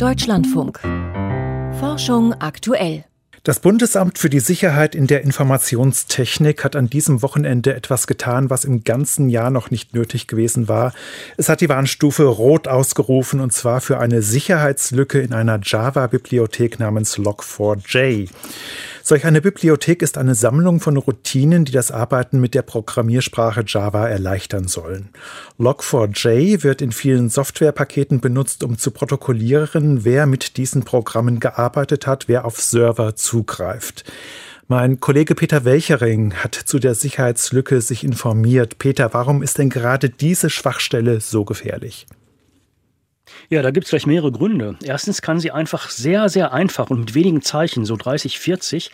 Deutschlandfunk. Forschung aktuell. Das Bundesamt für die Sicherheit in der Informationstechnik hat an diesem Wochenende etwas getan, was im ganzen Jahr noch nicht nötig gewesen war. Es hat die Warnstufe Rot ausgerufen und zwar für eine Sicherheitslücke in einer Java-Bibliothek namens Log4j. Solch eine Bibliothek ist eine Sammlung von Routinen, die das Arbeiten mit der Programmiersprache Java erleichtern sollen. Log4j wird in vielen Softwarepaketen benutzt, um zu protokollieren, wer mit diesen Programmen gearbeitet hat, wer auf Server zugreift. Mein Kollege Peter Welchering hat zu der Sicherheitslücke sich informiert. Peter, warum ist denn gerade diese Schwachstelle so gefährlich? Ja, da gibt es gleich mehrere Gründe. Erstens kann sie einfach sehr, sehr einfach und mit wenigen Zeichen, so 30, 40,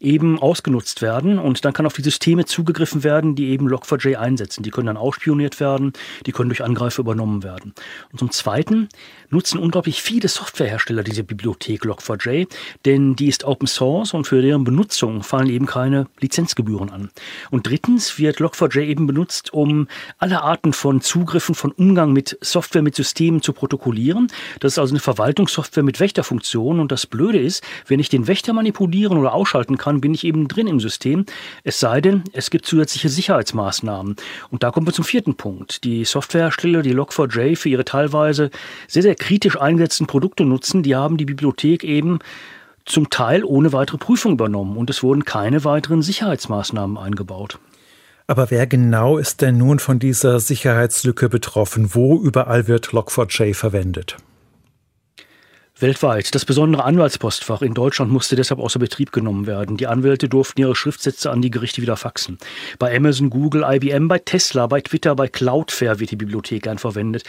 eben ausgenutzt werden und dann kann auf die Systeme zugegriffen werden, die eben Log4j einsetzen. Die können dann ausspioniert werden, die können durch Angreifer übernommen werden. Und zum Zweiten nutzen unglaublich viele Softwarehersteller diese Bibliothek Log4j, denn die ist Open Source und für deren Benutzung fallen eben keine Lizenzgebühren an. Und drittens wird Log4j eben benutzt, um alle Arten von Zugriffen, von Umgang mit Software, mit Systemen zu protokollieren. Das ist also eine Verwaltungssoftware mit Wächterfunktion und das Blöde ist, wenn ich den Wächter manipulieren oder ausschalten kann, bin ich eben drin im System. Es sei denn, es gibt zusätzliche Sicherheitsmaßnahmen. Und da kommen wir zum vierten Punkt. Die Softwarehersteller, die Log4j für ihre teilweise sehr, sehr kritisch eingesetzten Produkte nutzen, die haben die Bibliothek eben zum Teil ohne weitere Prüfung übernommen und es wurden keine weiteren Sicherheitsmaßnahmen eingebaut. Aber wer genau ist denn nun von dieser Sicherheitslücke betroffen? Wo überall wird Log4j verwendet? Weltweit. Das besondere Anwaltspostfach in Deutschland musste deshalb außer Betrieb genommen werden. Die Anwälte durften ihre Schriftsätze an die Gerichte wieder faxen. Bei Amazon, Google, IBM, bei Tesla, bei Twitter, bei Cloudflare wird die Bibliothek gern verwendet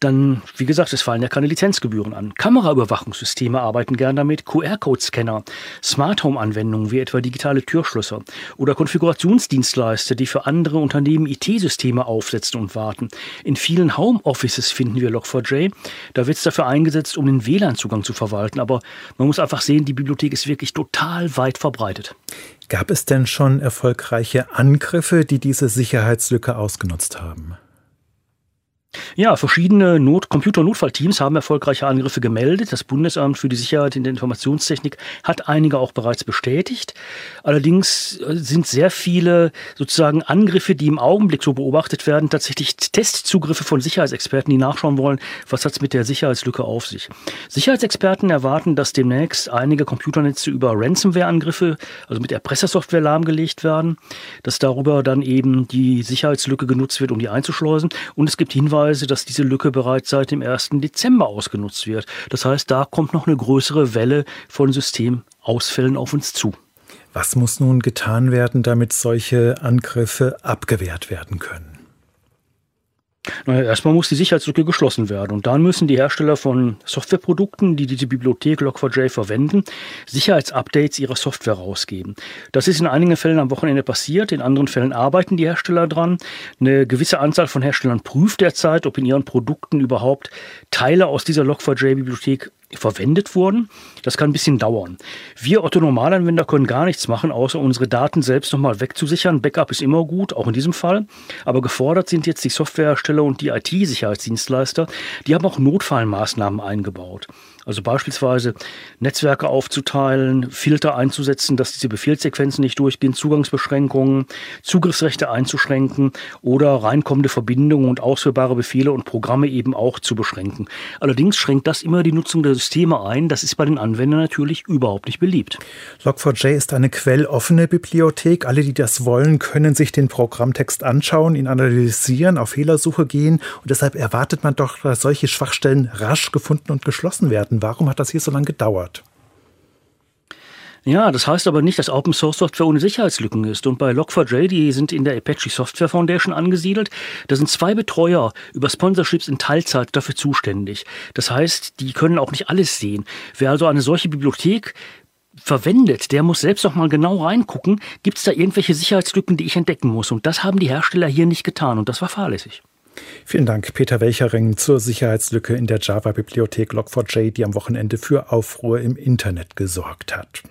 dann, wie gesagt, es fallen ja keine Lizenzgebühren an. Kameraüberwachungssysteme arbeiten gern damit, QR-Code-Scanner, Smart Home-Anwendungen wie etwa digitale Türschlösser oder Konfigurationsdienstleister, die für andere Unternehmen IT-Systeme aufsetzen und warten. In vielen Home-Offices finden wir Log4j. Da wird es dafür eingesetzt, um den WLAN-Zugang zu verwalten. Aber man muss einfach sehen, die Bibliothek ist wirklich total weit verbreitet. Gab es denn schon erfolgreiche Angriffe, die diese Sicherheitslücke ausgenutzt haben? Ja, verschiedene Not Computer-Notfallteams haben erfolgreiche Angriffe gemeldet. Das Bundesamt für die Sicherheit in der Informationstechnik hat einige auch bereits bestätigt. Allerdings äh, sind sehr viele sozusagen Angriffe, die im Augenblick so beobachtet werden, tatsächlich Testzugriffe von Sicherheitsexperten, die nachschauen wollen, was hat es mit der Sicherheitslücke auf sich. Sicherheitsexperten erwarten, dass demnächst einige Computernetze über Ransomware-Angriffe, also mit Erpressersoftware lahmgelegt werden, dass darüber dann eben die Sicherheitslücke genutzt wird, um die einzuschleusen. Und es gibt Hinweise, Hinweise, dass diese Lücke bereits seit dem 1. Dezember ausgenutzt wird. Das heißt, da kommt noch eine größere Welle von Systemausfällen auf uns zu. Was muss nun getan werden, damit solche Angriffe abgewehrt werden können? Erstmal muss die Sicherheitslücke geschlossen werden und dann müssen die Hersteller von Softwareprodukten, die diese Bibliothek Log4j verwenden, Sicherheitsupdates ihrer Software rausgeben. Das ist in einigen Fällen am Wochenende passiert, in anderen Fällen arbeiten die Hersteller dran. Eine gewisse Anzahl von Herstellern prüft derzeit, ob in ihren Produkten überhaupt Teile aus dieser Log4j-Bibliothek verwendet wurden. Das kann ein bisschen dauern. Wir Otto Normalanwender können gar nichts machen, außer unsere Daten selbst nochmal wegzusichern. Backup ist immer gut, auch in diesem Fall. Aber gefordert sind jetzt die Softwarehersteller und die IT-Sicherheitsdienstleister. Die haben auch Notfallmaßnahmen eingebaut. Also beispielsweise Netzwerke aufzuteilen, Filter einzusetzen, dass diese Befehlssequenzen nicht durchgehen, Zugangsbeschränkungen, Zugriffsrechte einzuschränken oder reinkommende Verbindungen und ausführbare Befehle und Programme eben auch zu beschränken. Allerdings schränkt das immer die Nutzung der Systeme ein. Das ist bei den Anwendern natürlich überhaupt nicht beliebt. Log4j ist eine quelloffene Bibliothek. Alle, die das wollen, können sich den Programmtext anschauen, ihn analysieren, auf Fehlersuche gehen. Und deshalb erwartet man doch, dass solche Schwachstellen rasch gefunden und geschlossen werden. Warum hat das hier so lange gedauert? Ja, das heißt aber nicht, dass Open Source Software ohne Sicherheitslücken ist. Und bei Log4j, die sind in der Apache Software Foundation angesiedelt, da sind zwei Betreuer über Sponsorships in Teilzeit dafür zuständig. Das heißt, die können auch nicht alles sehen. Wer also eine solche Bibliothek verwendet, der muss selbst noch mal genau reingucken, gibt es da irgendwelche Sicherheitslücken, die ich entdecken muss. Und das haben die Hersteller hier nicht getan und das war fahrlässig. Vielen Dank, Peter Welchering, zur Sicherheitslücke in der Java-Bibliothek Log4j, die am Wochenende für Aufruhr im Internet gesorgt hat.